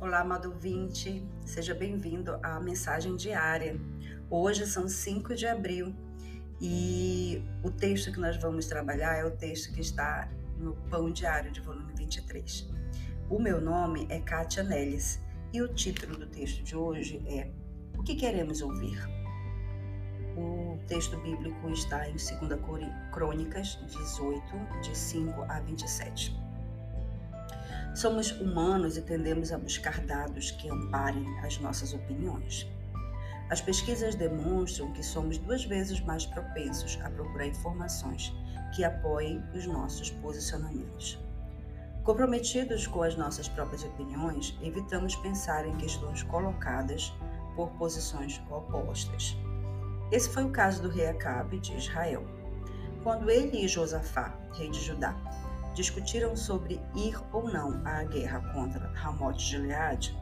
Olá, amado ouvinte, seja bem-vindo à mensagem diária. Hoje são 5 de abril e o texto que nós vamos trabalhar é o texto que está no Pão Diário de volume 23. O meu nome é Kátia Neles e o título do texto de hoje é O que queremos ouvir? O texto bíblico está em 2 Crônicas 18, de 5 a 27. Somos humanos e tendemos a buscar dados que amparem as nossas opiniões. As pesquisas demonstram que somos duas vezes mais propensos a procurar informações que apoiem os nossos posicionamentos. Comprometidos com as nossas próprias opiniões, evitamos pensar em questões colocadas por posições opostas. Esse foi o caso do rei Acabe de Israel. Quando ele e Josafá, rei de Judá, discutiram sobre ir ou não à guerra contra Ramote Gileade,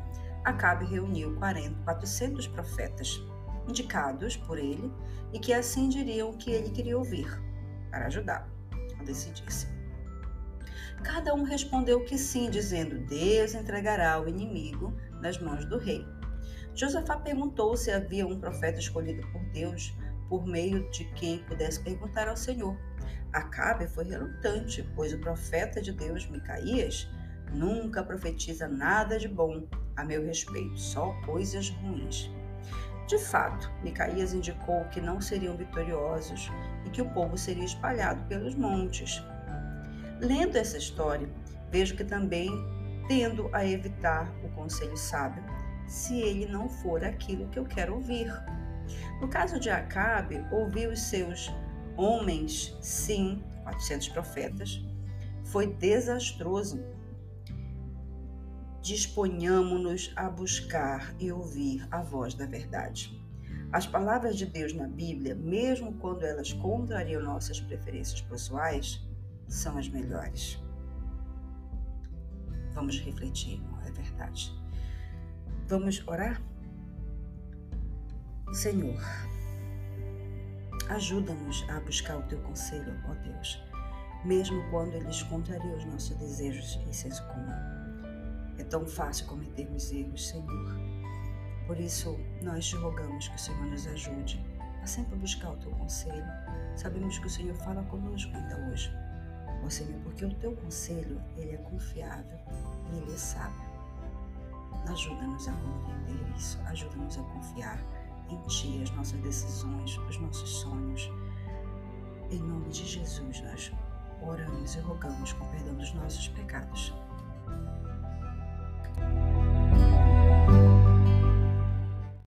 Acabe reuniu 40, 400 profetas, indicados por ele e que assim diriam o que ele queria ouvir, para ajudá-lo a decidir-se. Cada um respondeu que sim, dizendo: Deus entregará o inimigo nas mãos do rei. Josafá perguntou se havia um profeta escolhido por Deus por meio de quem pudesse perguntar ao Senhor. Acabe foi relutante, pois o profeta de Deus, Micaías, nunca profetiza nada de bom a meu respeito, só coisas ruins. De fato, Micaías indicou que não seriam vitoriosos e que o povo seria espalhado pelos montes. Lendo essa história, vejo que também tendo a evitar o conselho sábio, se ele não for aquilo que eu quero ouvir. No caso de Acabe, ouviu os seus homens, sim, 400 profetas, foi desastroso. Disponhamos-nos a buscar e ouvir a voz da verdade. As palavras de Deus na Bíblia, mesmo quando elas contrariam nossas preferências pessoais, são as melhores. Vamos refletir, não é verdade? Vamos orar? Senhor, ajuda-nos a buscar o teu conselho, ó Deus, mesmo quando eles contrariam os nossos desejos e senso comum. É tão fácil cometermos erros, Senhor. Por isso, nós te rogamos que o Senhor nos ajude a sempre buscar o teu conselho. Sabemos que o Senhor fala conosco ainda hoje. Ó Senhor, porque o teu conselho, ele é confiável e ele é sábio. Ajuda-nos a compreender isso, ajuda-nos a confiar em Ti as nossas decisões, os nossos sonhos. Em nome de Jesus, nós oramos e rogamos com perdão dos nossos pecados.